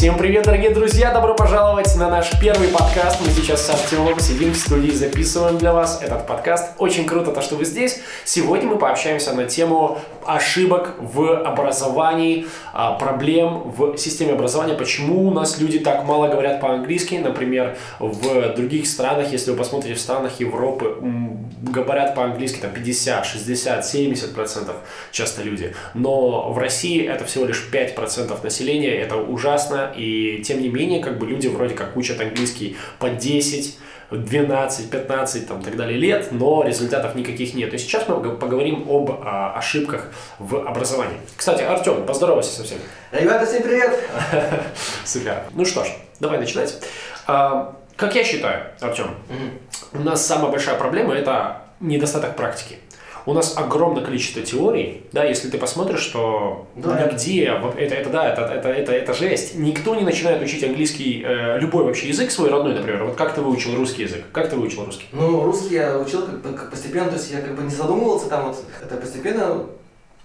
Всем привет, дорогие друзья! Добро пожаловать на наш первый подкаст. Мы сейчас с Артемом сидим в студии, записываем для вас этот подкаст. Очень круто то, что вы здесь. Сегодня мы пообщаемся на тему ошибок в образовании, а, проблем в системе образования, почему у нас люди так мало говорят по-английски. Например, в других странах, если вы посмотрите в странах Европы, говорят по-английски там 50, 60, 70 процентов часто люди. Но в России это всего лишь 5 процентов населения, это ужасно, и тем не менее, как бы люди вроде как учат английский по 10, 12, 15 там, так далее лет, но результатов никаких нет. И сейчас мы поговорим об а, ошибках в образовании. Кстати, Артем, поздоровайся со всеми. Ребята, всем привет! Супер. Ну что ж, давай начинать. А, как я считаю, Артем, у нас самая большая проблема – это недостаток практики у нас огромное количество теорий, да, если ты посмотришь, что да. нигде, это, это да, это, это, это, это жесть, никто не начинает учить английский, э, любой вообще язык свой родной, например, вот как ты выучил русский язык, как ты выучил русский? Ну, русский я учил как, как постепенно, то есть я как бы не задумывался там вот, это постепенно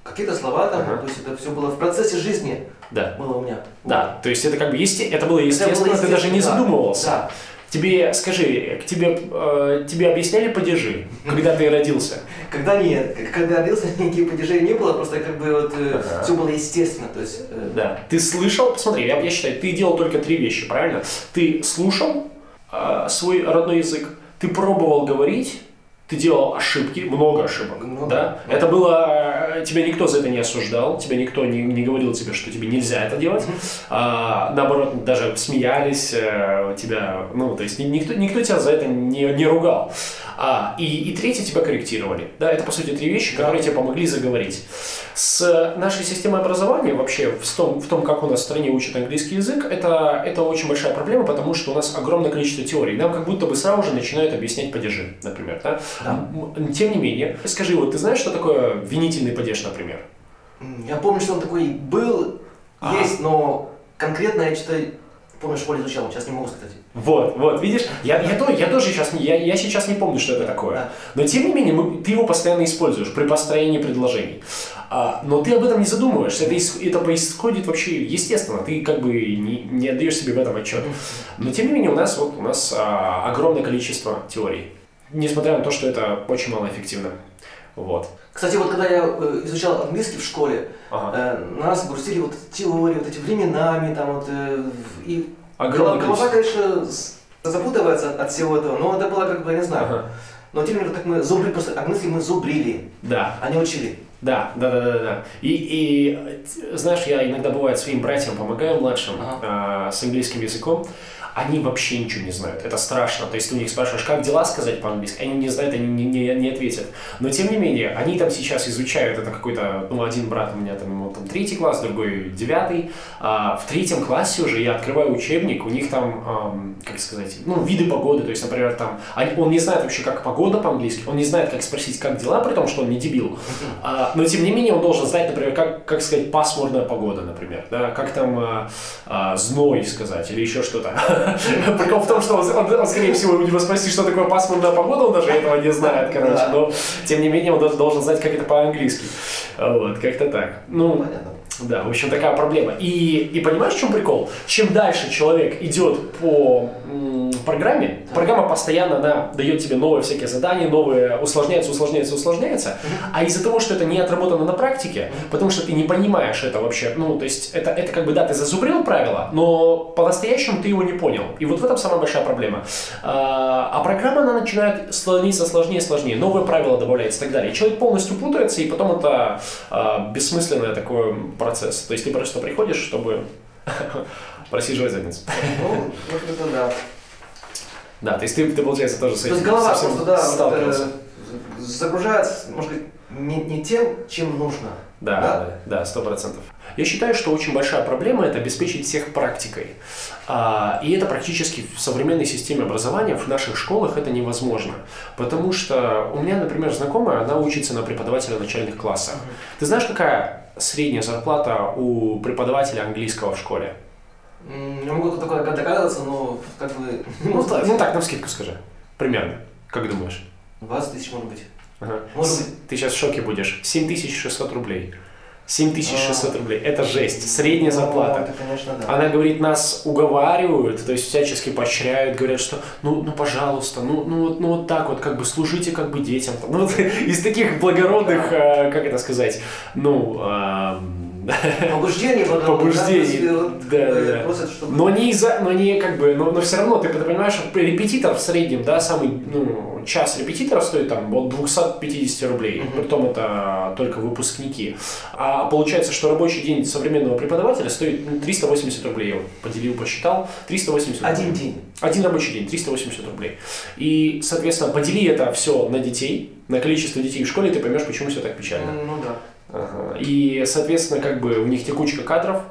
какие-то слова там, ага. то есть это все было в процессе жизни. Да. Было у меня. Да, то есть это как бы есте... это было естественно, это было естественно ты даже не да. задумывался. Да. Тебе, скажи, к тебе, э, тебе объясняли падежи, когда ты родился? Когда нет, когда родился, никаких падежей не было, просто как бы вот э, ага. все было естественно, то есть... Э... Да. Ты слышал, посмотри, я, я считаю, ты делал только три вещи, правильно? Ты слушал э, свой родной язык, ты пробовал говорить, ты делал ошибки, много ошибок, ну, да? Это было, э, тебя никто за это не осуждал, тебя никто не, не говорил тебе, что тебе нельзя это делать, а, наоборот, даже смеялись, э, тебя, ну, то есть никто, никто тебя за это не, не ругал. А, и, и третье, тебя корректировали, да, это, по сути, три вещи, которые тебе помогли заговорить. С нашей системой образования вообще, в том, в том, как у нас в стране учат английский язык, это, это очень большая проблема, потому что у нас огромное количество теорий, нам как будто бы сразу же начинают объяснять падежи, например, да? Да. Тем не менее, скажи, вот ты знаешь, что такое винительный падеж, например? Я помню, что он такой был, а. есть, но конкретно я что-то помню, в школе изучал, сейчас не могу сказать. Вот, вот, видишь, я, я, то, я тоже сейчас не, я, я сейчас не помню, что это такое. Да. Но тем не менее, мы, ты его постоянно используешь при построении предложений. А, но ты об этом не задумываешься, это, это происходит вообще естественно, ты как бы не, не отдаешь себе в этом отчет. Но тем не менее, у нас, вот, у нас а, огромное количество теорий несмотря на то, что это очень малоэффективно. Вот. Кстати, вот когда я э, изучал английский в школе, ага. э, нас грустили вот теории, вот эти временами, там вот, э, и голова, голова, конечно, запутывается от всего этого, но это было как бы, я не знаю. Ага. Но тем не менее, так мы зубрили, просто английский мы зубрили, да. а не учили. Да, да, да, да, да. И, и знаешь, я иногда бывает своим братьям помогаю младшим ага. э, с английским языком они вообще ничего не знают. Это страшно. То есть ты у них спрашиваешь, как дела сказать по-английски, они не знают, они не, не, не ответят. Но тем не менее, они там сейчас изучают, это какой-то, ну, один брат у меня там, ему там третий класс, другой девятый. А в третьем классе уже я открываю учебник, у них там, эм, как сказать, ну, виды погоды, то есть, например, там, они, он не знает вообще, как погода по-английски, он не знает, как спросить, как дела, при том, что он не дебил. А, но тем не менее, он должен знать, например, как, как сказать пасмурная погода, например, да, как там а, а, зной сказать или еще что-то. Прикол в том, что он, он, он, скорее всего, у него спросит, что такое пасмурная погода, он даже этого не знает, короче. Но, тем не менее, он даже должен знать, как это по-английски. Вот, как-то так. Ну, Понятно. Да, в общем, такая проблема. И, и понимаешь, в чем прикол? Чем дальше человек идет по м, программе, да. программа постоянно она дает тебе новые всякие задания, новые усложняется, усложняется, усложняется. Mm-hmm. А из-за того, что это не отработано на практике, mm-hmm. потому что ты не понимаешь это вообще, ну, то есть это, это как бы, да, ты зазубрил правило, но по-настоящему ты его не понял. И вот в этом самая большая проблема. А, а программа, она начинает становиться сложнее и сложнее, новые правила добавляются и так далее. И человек полностью путается, и потом это а, бессмысленное такое процесс. То есть ты просто приходишь, чтобы просиживать задницу. Ну, вот это да. Да, то есть ты, ты получается, тоже с этим То есть голова просто, да, э, загружается, может быть, не, не тем, чем нужно. Да, да, сто процентов. Я считаю, что очень большая проблема – это обеспечить всех практикой. А, и это практически в современной системе образования, в наших школах это невозможно. Потому что у меня, например, знакомая, она учится на преподавателя начальных классов. Ты знаешь, какая средняя зарплата у преподавателя английского в школе? Я могу только догадываться, но как бы... Ну, так, ну так, на скидку скажи. Примерно. Как думаешь? 20 тысяч, может быть. Ага. Может быть. Ты сейчас в шоке будешь. 7600 рублей. 7600 а. рублей. Это жесть. Средняя ну, зарплата. Это, конечно, да. Она говорит, нас уговаривают, то есть всячески поощряют, говорят, что ну, ну пожалуйста, ну, ну, вот, ну вот так вот, как бы служите как бы детям. Ну, вот, из таких благородных, да. как это сказать, ну, Побуждение потом. Побуждение, да, да, да. Просят, чтобы... Но не из-за, но не как бы, но, но все равно, ты, ты понимаешь, репетитор в среднем, да, самый, ну, час репетитора стоит там от 250 рублей, uh-huh. притом это только выпускники. А получается, что рабочий день современного преподавателя стоит 380 ну, рублей, я поделил, посчитал, 380 рублей. Один день? Один рабочий день, 380 рублей. И, соответственно, подели это все на детей, на количество детей в школе, ты поймешь, почему все так печально. Ну да. И, соответственно, как бы у них текучка кадров,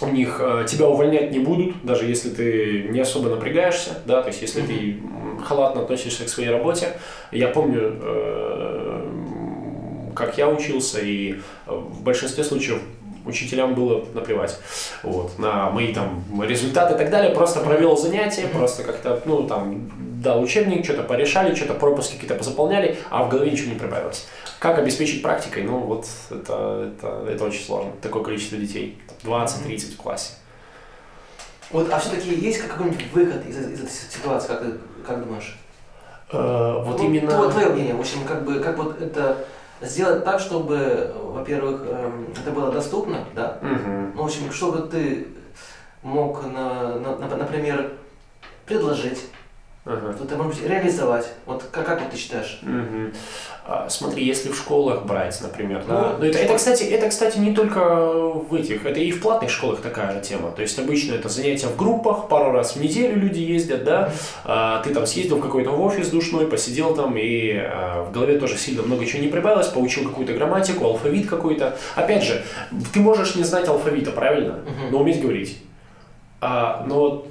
у них э, тебя увольнять не будут, даже если ты не особо напрягаешься, да, то есть если ты халатно относишься к своей работе. Я помню, э, как я учился, и в большинстве случаев учителям было наплевать вот, на мои там результаты и так далее. Просто провел занятия, просто как-то, ну, там, дал учебник, что-то порешали, что-то пропуски какие-то позаполняли, а в голове ничего не прибавилось. Как обеспечить практикой? Ну, вот это, это, это очень сложно. Такое количество детей. 20-30 в классе. Вот, а все-таки есть какой-нибудь выход из, из этой ситуации, как, ты, как думаешь? Э, вот ну, именно... Твое, твое мнение, в общем, как бы, как вот это сделать так, чтобы, во-первых, эм, это было доступно, да? Угу. Ну, в общем, чтобы ты мог, на, на, например, предложить Ага. Что-то, может быть, реализовать. Вот как, как вот ты считаешь? Угу. А, смотри, если в школах брать, например, ну, да. Но это, это, кстати, это, кстати, не только в этих, это и в платных школах такая же тема. То есть обычно это занятия в группах, пару раз в неделю люди ездят, да. А, ты там съездил в какой-то офис душной, посидел там, и а, в голове тоже сильно много чего не прибавилось, получил какую-то грамматику, алфавит какой-то. Опять же, ты можешь не знать алфавита, правильно? Угу. Но уметь говорить. А, но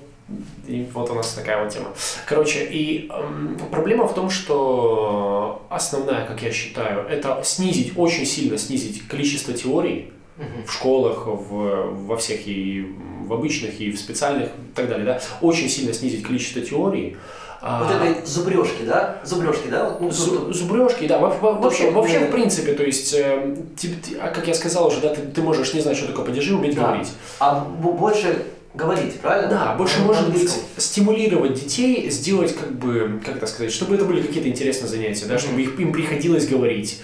и вот у нас такая вот тема. Короче, и эм, проблема в том, что основная, как я считаю, это снизить, очень сильно снизить количество теорий угу. в школах, в, во всех и в обычных, и в специальных и так далее, да, очень сильно снизить количество теорий. А, вот этой зубрежки, да? Зубрежки, да? Ну, Зу, зубрежки, да. Вообще, вообще, в принципе, то есть, э, ты, ты, а как я сказал уже, да, ты, ты можешь не знать, что такое падежи, уметь да. говорить. А больше говорить, правильно? Да, больше ну, может быть стимулировать детей, сделать как бы, как это сказать, чтобы это были какие-то интересные занятия, да, чтобы их, им приходилось говорить.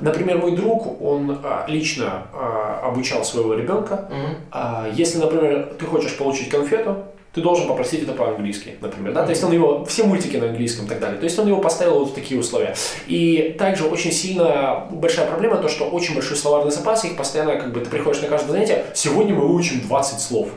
Например, мой друг, он а, лично а, обучал своего ребенка. Mm-hmm. А, если, например, ты хочешь получить конфету, ты должен попросить это по-английски, например, да, то есть он его, все мультики на английском и так далее, то есть он его поставил вот в такие условия. И также очень сильно большая проблема то, что очень большой словарный запас, их постоянно, как бы, ты приходишь на каждое занятие, сегодня мы выучим 20 слов.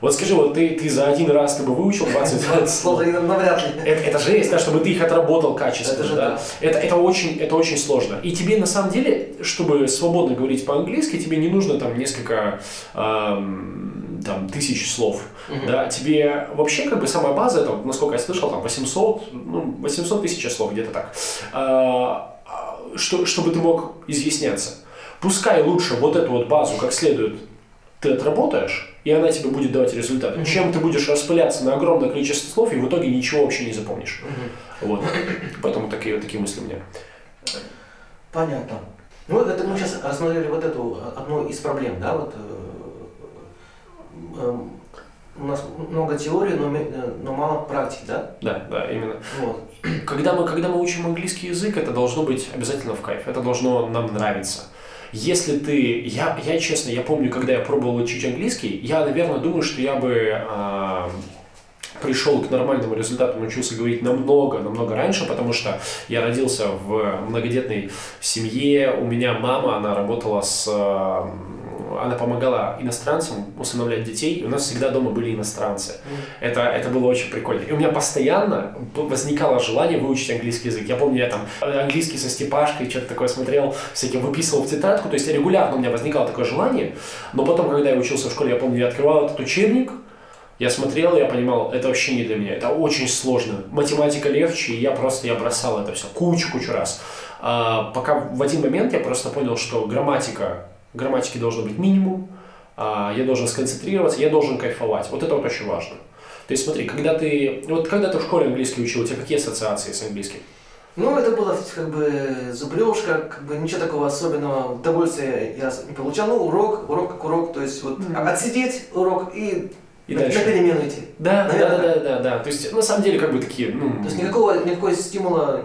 Вот скажи, вот ты, ты за один раз ты бы выучил 20, 20 слов? Навряд ли. Это, это жесть, да, чтобы ты их отработал качественно. Это, же, да. это, это, очень, это очень сложно. И тебе на самом деле, чтобы свободно говорить по-английски, тебе не нужно там несколько эм, там, тысяч слов. Угу. Да, тебе вообще как бы самая база, это, насколько я слышал, там 800, ну, 800 тысяч слов, где-то так. А, что, чтобы ты мог изъясняться. Пускай лучше вот эту вот базу как следует ты отработаешь, и она тебе будет давать результат. Mm-hmm. Чем ты будешь распыляться на огромное количество слов, и в итоге ничего вообще не запомнишь. Mm-hmm. Вот. Поэтому такие, такие мысли у меня. Понятно. Ну, это мы сейчас рассмотрели вот эту одну из проблем, да, вот э, э, у нас много теории, но, э, но мало практики, да? Да, да, именно. Вот. Когда мы, когда мы учим английский язык, это должно быть обязательно в кайф, это должно нам нравиться. Если ты, я, я честно, я помню, когда я пробовал учить английский, я, наверное, думаю, что я бы э, пришел к нормальному результату, научился говорить намного, намного раньше, потому что я родился в многодетной семье, у меня мама, она работала с она помогала иностранцам усыновлять детей, и у нас всегда дома были иностранцы. Mm. Это, это было очень прикольно. И у меня постоянно возникало желание выучить английский язык. Я помню, я там английский со Степашкой, что-то такое смотрел, всяким выписывал в тетрадку, то есть регулярно у меня возникало такое желание, но потом, когда я учился в школе, я помню, я открывал этот учебник, я смотрел, я понимал, это вообще не для меня, это очень сложно. Математика легче, и я просто, я бросал это все кучу-кучу раз. А, пока в один момент я просто понял, что грамматика грамматики должно быть минимум, а, я должен сконцентрироваться, я должен кайфовать. Вот это вот очень важно. То есть смотри, когда ты, вот когда ты в школе английский учил, у тебя какие ассоциации с английским? Ну, это было как бы зубрежка, как бы ничего такого особенного удовольствия я не получал. Ну, урок, урок как урок, то есть вот mm-hmm. отсидеть урок и, и на, дальше. на перемену идти. Да, Наверное, да, да, да, да, да. То есть на самом деле как бы такие, ну... То есть никакого, никакого стимула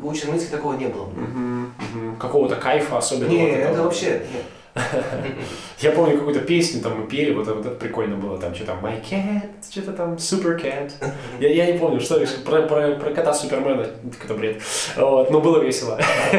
в учебном такого не было. Угу, угу. Какого-то кайфа особенного? Нет, это вообще нет. Я помню какую-то песню там мы пели, вот, вот это прикольно было, там что там My Cat, что-то там Super Cat. Я, я не помню, что про, про, про кота Супермена, какой-то бред. Вот, но было весело. Ну,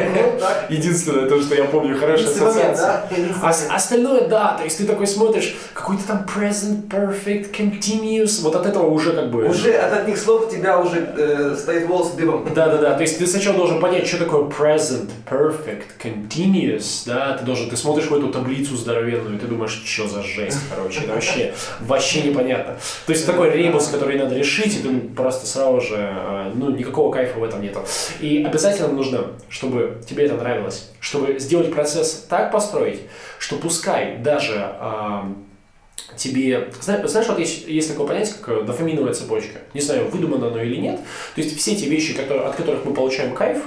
Единственное, то, что я помню, хорошая ассоциация. А, остальное, да, то есть ты такой смотришь, какой-то там present, perfect, continuous, вот от этого уже как бы... Уже от одних слов у тебя уже э, стоит волос дыбом. Да-да-да, то есть ты сначала должен понять, что такое present, perfect, continuous, да, ты должен, ты смотришь в эту таблицу здоровенную, и ты думаешь, что за жесть, короче, это вообще, вообще непонятно. То есть такой ребус, который надо решить, и ты просто сразу же, э, ну, никакого кайфа в этом нету. И обязательно нужно, чтобы тебе это нравилось, чтобы сделать процесс так построить, что пускай даже тебе... Знаешь, вот есть, есть такое понятие, как дофаминовая цепочка. Не знаю, выдумано оно или нет. То есть все те вещи, которые, от которых мы получаем кайф,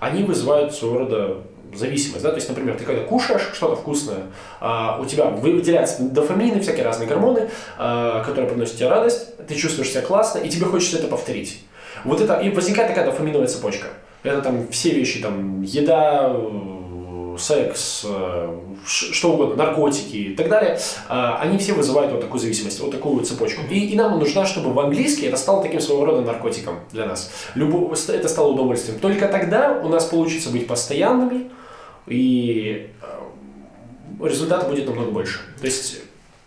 они вызывают своего рода зависимость, да, то есть, например, ты когда кушаешь что-то вкусное, а, у тебя выделяются дофамины, всякие разные гормоны, а, которые приносят тебе радость, ты чувствуешь себя классно, и тебе хочется это повторить. Вот это, и возникает такая дофаминовая цепочка. Это там все вещи, там, еда, секс, э, что угодно, наркотики и так далее, а, они все вызывают вот такую зависимость, вот такую цепочку. И, и нам нужна, чтобы в английский это стало таким своего рода наркотиком для нас. Любо, это стало удовольствием. Только тогда у нас получится быть постоянными, и э, результата будет намного больше. То есть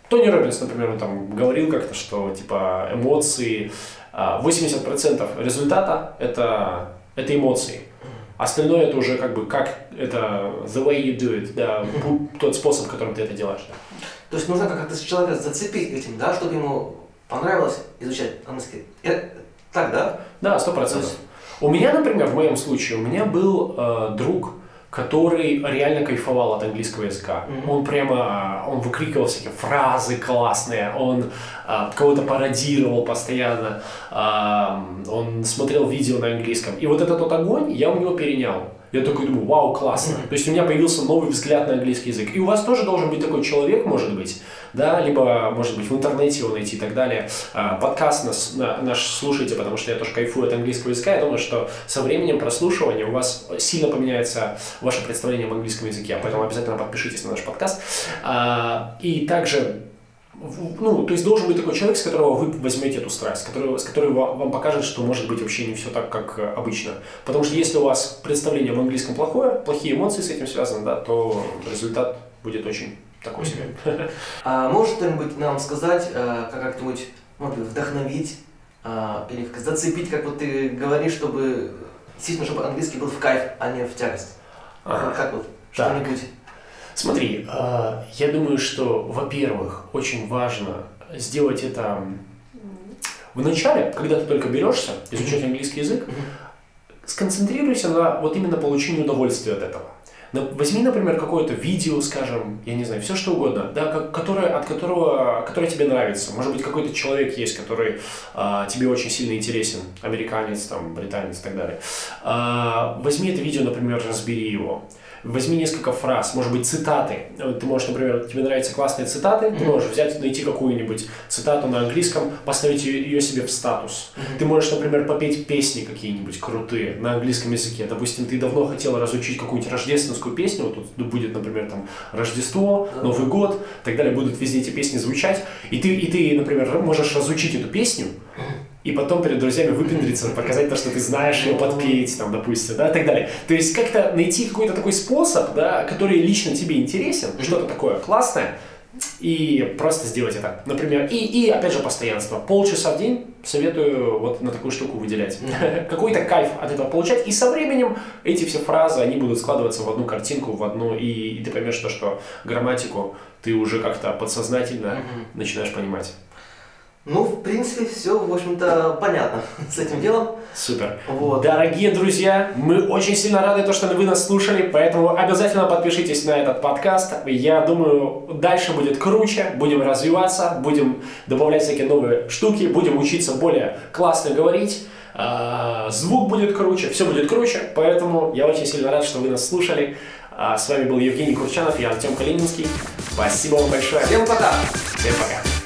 Тони Робинс, например, он там говорил как-то, что типа эмоции, 80% а, результата это, это эмоции. Остальное это уже как бы как это the way you do it, да, тот способ, которым ты это делаешь. Да. То есть нужно как-то человека зацепить этим, да, чтобы ему понравилось изучать английский. Так, да? Да, сто процентов. У меня, например, в моем случае, у меня был э, друг, который реально кайфовал от английского языка. Mm-hmm. Он прямо, он выкрикивал всякие фразы классные, он а, кого-то пародировал постоянно, а, он смотрел видео на английском. И вот этот вот огонь я у него перенял. Я такой думаю, вау, классно. То есть у меня появился новый взгляд на английский язык. И у вас тоже должен быть такой человек, может быть, да, либо, может быть, в интернете его найти и так далее. А, подкаст нас, наш слушайте, потому что я тоже кайфую от английского языка. Я думаю, что со временем прослушивания у вас сильно поменяется ваше представление об английском языке. Поэтому обязательно подпишитесь на наш подкаст. А, и также ну, то есть должен быть такой человек, с которого вы возьмете эту страсть, который, с которой вам покажет, что может быть вообще не все так, как обычно. Потому что если у вас представление в английском плохое, плохие эмоции с этим связаны, да, то результат будет очень такой себе. А можешь что-нибудь нам сказать, э, как-нибудь, может быть, вдохновить а, или зацепить, как вот ты говоришь, чтобы действительно, чтобы английский был в кайф, а не в тягость? А, как вот, что-нибудь? Смотри, а, я думаю, что, во-первых, очень важно сделать это в начале, когда ты только берешься изучать английский язык, сконцентрируйся на вот именно получении удовольствия от этого. Возьми, например, какое-то видео, скажем, я не знаю, все что угодно, да, которое, от которого, которое тебе нравится. Может быть, какой-то человек есть, который а, тебе очень сильно интересен, американец, там, британец и так далее. А, возьми это видео, например, разбери его возьми несколько фраз, может быть, цитаты. Ты можешь, например, тебе нравятся классные цитаты, ты можешь взять, найти какую-нибудь цитату на английском, поставить ее себе в статус. Ты можешь, например, попеть песни какие-нибудь крутые на английском языке. Допустим, ты давно хотел разучить какую-нибудь рождественскую песню, вот тут будет, например, там Рождество, Новый год, и так далее, будут везде эти песни звучать, и ты, и ты, например, можешь разучить эту песню, и потом перед друзьями выпендриться, показать то, что ты знаешь, ее подпеть, там, допустим, да, и так далее. То есть как-то найти какой-то такой способ, да, который лично тебе интересен, mm-hmm. что-то такое классное, и просто сделать это. Например, и, и опять же постоянство. Полчаса в день советую вот на такую штуку выделять. Какой-то кайф от этого получать. И со временем эти все фразы, они будут складываться в одну картинку, в одну, и, и ты поймешь то, что грамматику ты уже как-то подсознательно начинаешь понимать. Ну, в принципе, все, в общем-то, понятно с этим делом. Супер. Вот. Дорогие друзья, мы очень сильно рады, то, что вы нас слушали, поэтому обязательно подпишитесь на этот подкаст. Я думаю, дальше будет круче, будем развиваться, будем добавлять всякие новые штуки, будем учиться более классно говорить. а, звук будет круче, все будет круче, поэтому я очень сильно рад, что вы нас слушали. А, с вами был Евгений Курчанов, я Артем Калининский. Спасибо вам большое. Всем пока! Всем пока.